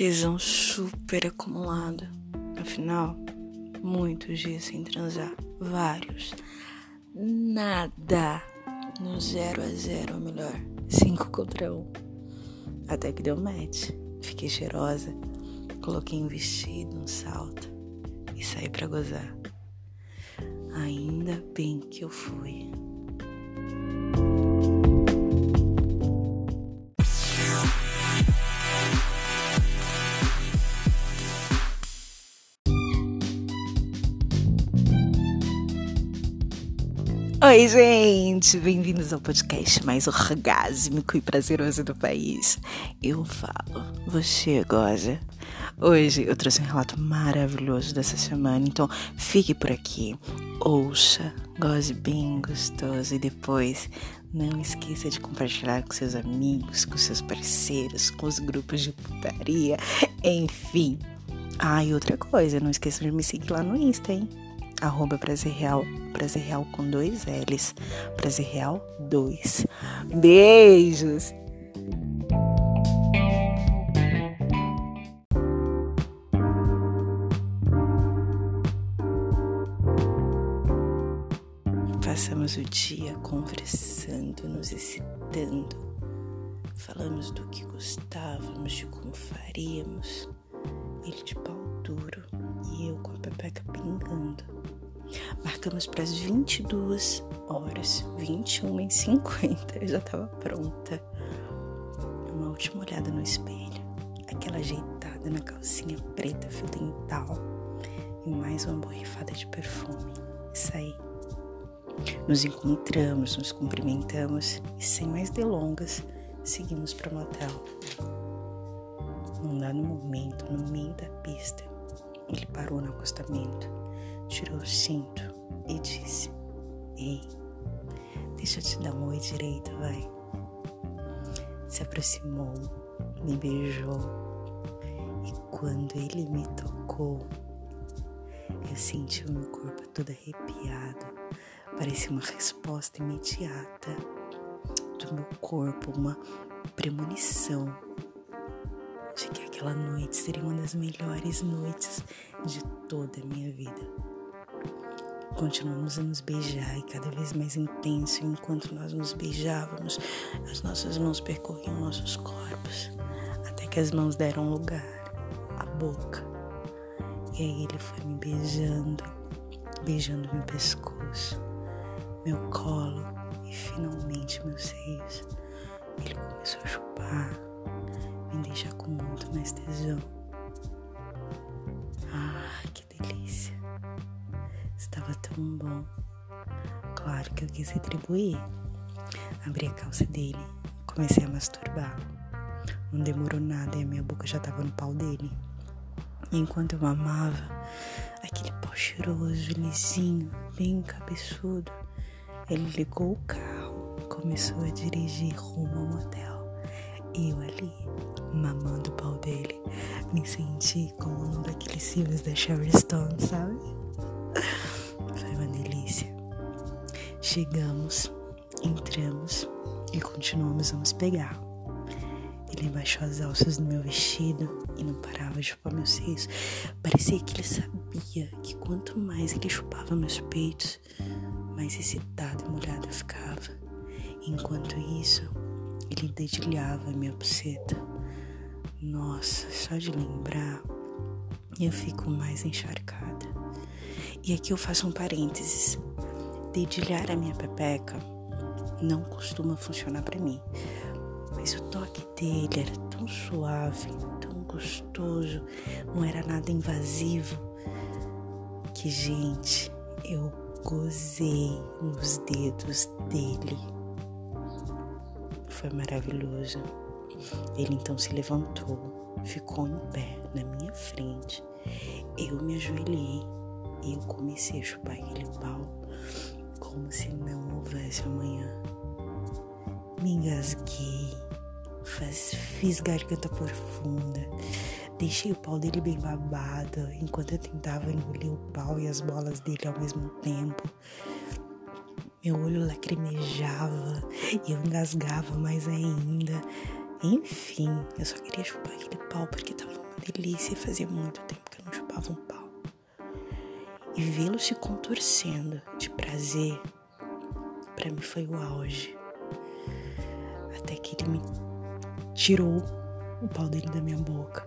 tesão super acumulado. Afinal, muitos dias sem transar. Vários. Nada. No zero a zero, ou melhor, cinco contra um. Até que deu match. Fiquei cheirosa. Coloquei um vestido, um salto e saí para gozar. Ainda bem que eu fui. Oi, gente! Bem-vindos ao podcast mais orgásmico e prazeroso do país. Eu falo, você goza. Hoje eu trouxe um relato maravilhoso dessa semana, então fique por aqui, ouça, goze bem gostoso e depois não esqueça de compartilhar com seus amigos, com seus parceiros, com os grupos de putaria, enfim. Ah, e outra coisa, não esqueça de me seguir lá no Insta, hein? Arroba Prazer Real, Prazer Real com dois L's, Prazer Real 2. Beijos! Passamos o dia conversando, nos excitando. Falamos do que gostávamos, de como faríamos. Ele de pau duro e eu com a pepeca pingando. Marcamos para as 22 horas, 21 e 50, eu já estava pronta. Uma última olhada no espelho, aquela ajeitada na calcinha preta fio dental e mais uma borrifada de perfume. E saí. Nos encontramos, nos cumprimentamos e sem mais delongas, seguimos para o motel. Num dado momento, no meio da pista, ele parou no acostamento, tirou o cinto e disse: Ei, deixa eu te dar um oi direito, vai. Se aproximou, me beijou e quando ele me tocou, eu senti o meu corpo todo arrepiado. Parecia uma resposta imediata do meu corpo, uma premonição de que aquela noite seria uma das melhores noites de toda a minha vida. Continuamos a nos beijar e cada vez mais intenso, enquanto nós nos beijávamos, as nossas mãos percorriam nossos corpos, até que as mãos deram lugar à boca. E aí ele foi me beijando, beijando meu pescoço, meu colo e finalmente meus seios. Ele começou a chupar me deixa com muito mais tesão. Que eu quis retribuir. Abri a calça dele, comecei a masturbar. Não demorou nada e a minha boca já estava no pau dele. E enquanto eu amava, aquele pau cheiroso, lisinho, bem cabeçudo, ele ligou o carro, começou a dirigir rumo ao motel. Eu ali, mamando o pau dele, me senti como um daqueles filmes da Sherry Stone, sabe? Chegamos, entramos e continuamos a nos pegar. Ele baixou as alças do meu vestido e não parava de chupar meus seios. Parecia que ele sabia que quanto mais ele chupava meus peitos, mais excitado e molhado eu ficava. Enquanto isso, ele dedilhava minha buceta. Nossa, só de lembrar eu fico mais encharcada. E aqui eu faço um parênteses. Dedilhar a minha pepeca não costuma funcionar para mim. Mas o toque dele era tão suave, tão gostoso, não era nada invasivo, que, gente, eu gozei nos dedos dele foi maravilhoso. Ele então se levantou, ficou em pé na minha frente. Eu me ajoelhei e eu comecei a chupar aquele pau como se não houvesse amanhã. Me engasguei, faz, fiz garganta profunda, deixei o pau dele bem babado enquanto eu tentava engolir o pau e as bolas dele ao mesmo tempo. Meu olho lacrimejava e eu engasgava mais ainda. Enfim, eu só queria chupar aquele pau porque tava uma delícia e fazia muito tempo que eu não chupava um pau. E vê-lo se contorcendo de prazer, para mim foi o auge. Até que ele me tirou o pau dele da minha boca,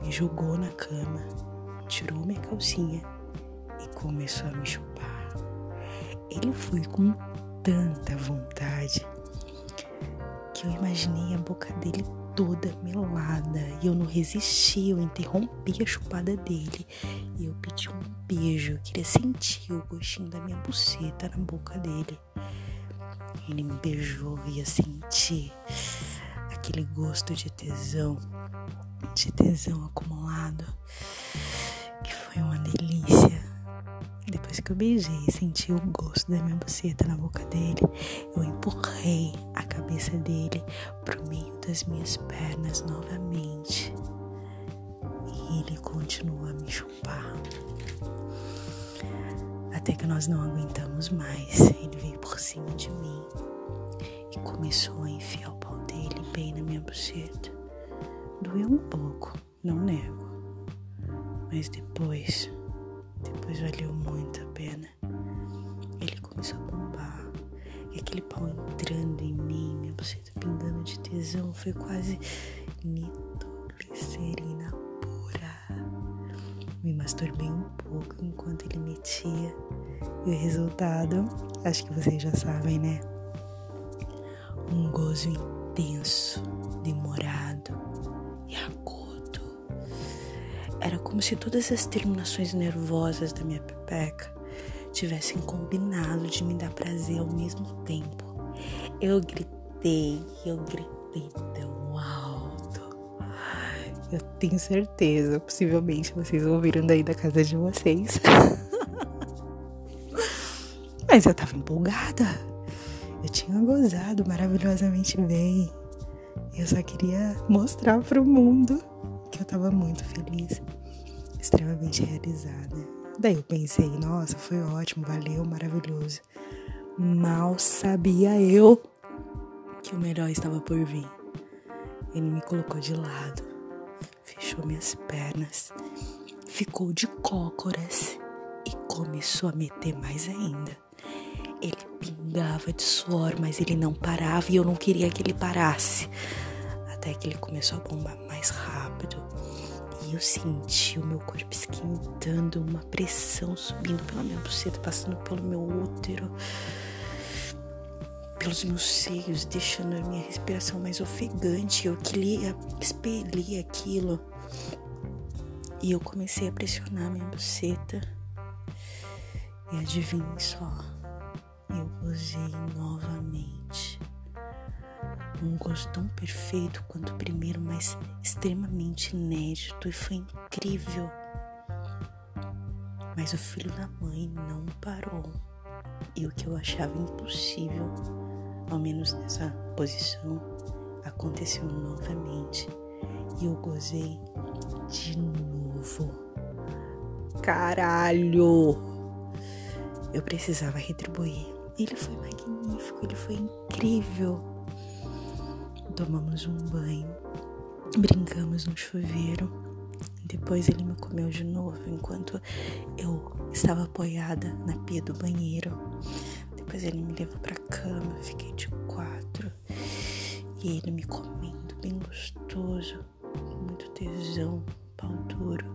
me jogou na cama, tirou minha calcinha e começou a me chupar. Ele foi com tanta vontade que eu imaginei a boca dele toda melada e eu não resisti, eu interrompi a chupada dele e eu pedi um beijo, eu queria sentir o gostinho da minha buceta na boca dele. Ele me beijou e eu senti aquele gosto de tesão, de tesão acumulado, que foi uma delícia. Depois que eu beijei e senti o gosto da minha buceta na boca dele, eu empurrei a cabeça dele pro meio das minhas pernas novamente. E ele continuou a me chupar. Até que nós não aguentamos mais. Ele veio por cima de mim e começou a enfiar o pau dele bem na minha buceta. Doeu um pouco, não nego. Mas depois depois valeu muito a pena. Ele começou a bombar. E aquele pau entrando em mim, minha buceta pingando de tesão, foi quase nitroglicerina pura. Me masturbei um pouco enquanto ele metia. E o resultado, acho que vocês já sabem, né? Um gozo intenso, era como se todas as terminações nervosas da minha pepeca tivessem combinado de me dar prazer ao mesmo tempo. Eu gritei, eu gritei tão alto. Eu tenho certeza, possivelmente vocês ouviram daí da casa de vocês. Mas eu tava empolgada. Eu tinha gozado maravilhosamente bem. Eu só queria mostrar pro mundo que eu tava muito feliz, extremamente realizada. Daí eu pensei, nossa, foi ótimo, valeu, maravilhoso. Mal sabia eu que o melhor estava por vir. Ele me colocou de lado, fechou minhas pernas, ficou de cócoras e começou a meter mais ainda. Ele pingava de suor, mas ele não parava e eu não queria que ele parasse até que ele começou a bombar mais rápido. E eu senti o meu corpo esquentando, uma pressão subindo pela minha buceta, passando pelo meu útero, pelos meus seios, deixando a minha respiração mais ofegante. Eu queria expelir aquilo. E eu comecei a pressionar minha buceta. E adivinhe só, eu gozei novamente um gosto tão perfeito quanto o primeiro, mas extremamente inédito e foi incrível. Mas o filho da mãe não parou. E o que eu achava impossível, ao menos nessa posição, aconteceu novamente. E eu gozei de novo. Caralho! Eu precisava retribuir. Ele foi magnífico, ele foi incrível tomamos um banho, brincamos no chuveiro. Depois ele me comeu de novo enquanto eu estava apoiada na pia do banheiro. Depois ele me levou para cama, fiquei de quatro e ele me comendo bem gostoso, com muito tesão, pau duro.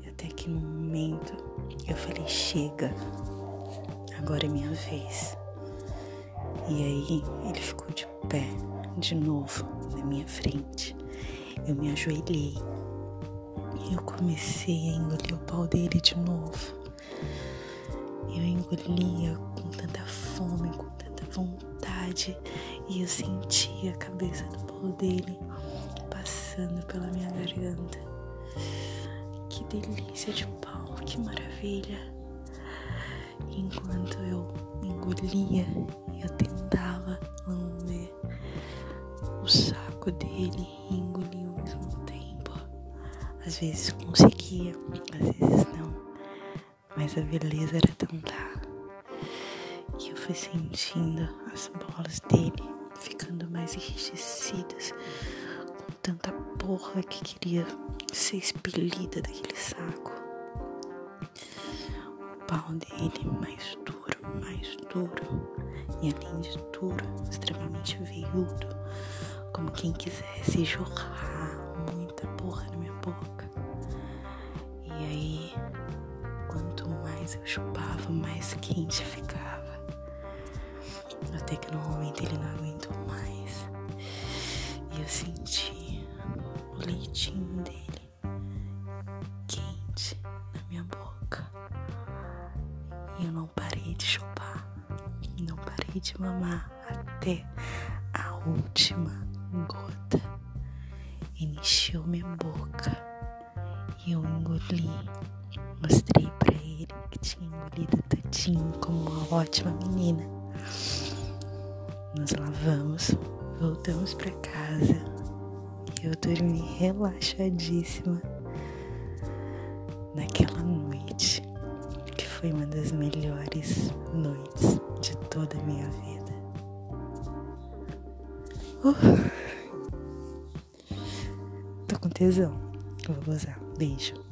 E até que no momento eu falei: chega, agora é minha vez. E aí ele ficou de pé de novo na minha frente. Eu me ajoelhei e eu comecei a engolir o pau dele de novo. Eu engolia com tanta fome, com tanta vontade, e eu sentia a cabeça do pau dele passando pela minha garganta. Que delícia de pau, que maravilha! Enquanto eu engolia, eu tentava dele e engolir ao mesmo tempo. Às vezes conseguia, às vezes não, mas a beleza era tão E eu fui sentindo as bolas dele ficando mais enrijecidas, com tanta porra que queria ser expelida daquele saco. O pau dele mais duro, mais duro, e além de duro, extremamente veiudo, como quem quisesse jorrar muita porra na minha boca. E aí, quanto mais eu chupava, mais quente ficava. Até que no momento ele não aguentou mais. E eu senti o leitinho dele quente na minha boca. E eu não parei de chupar. Não parei de mamar até a última gota. Encheu minha boca e eu engoli. Mostrei para ele que tinha engolido todinho como uma ótima menina. Nos lavamos, voltamos para casa e eu dormi relaxadíssima naquela noite que foi uma das melhores noites de toda a minha vida. Uh, tesão. Eu vou gozar. Beijo.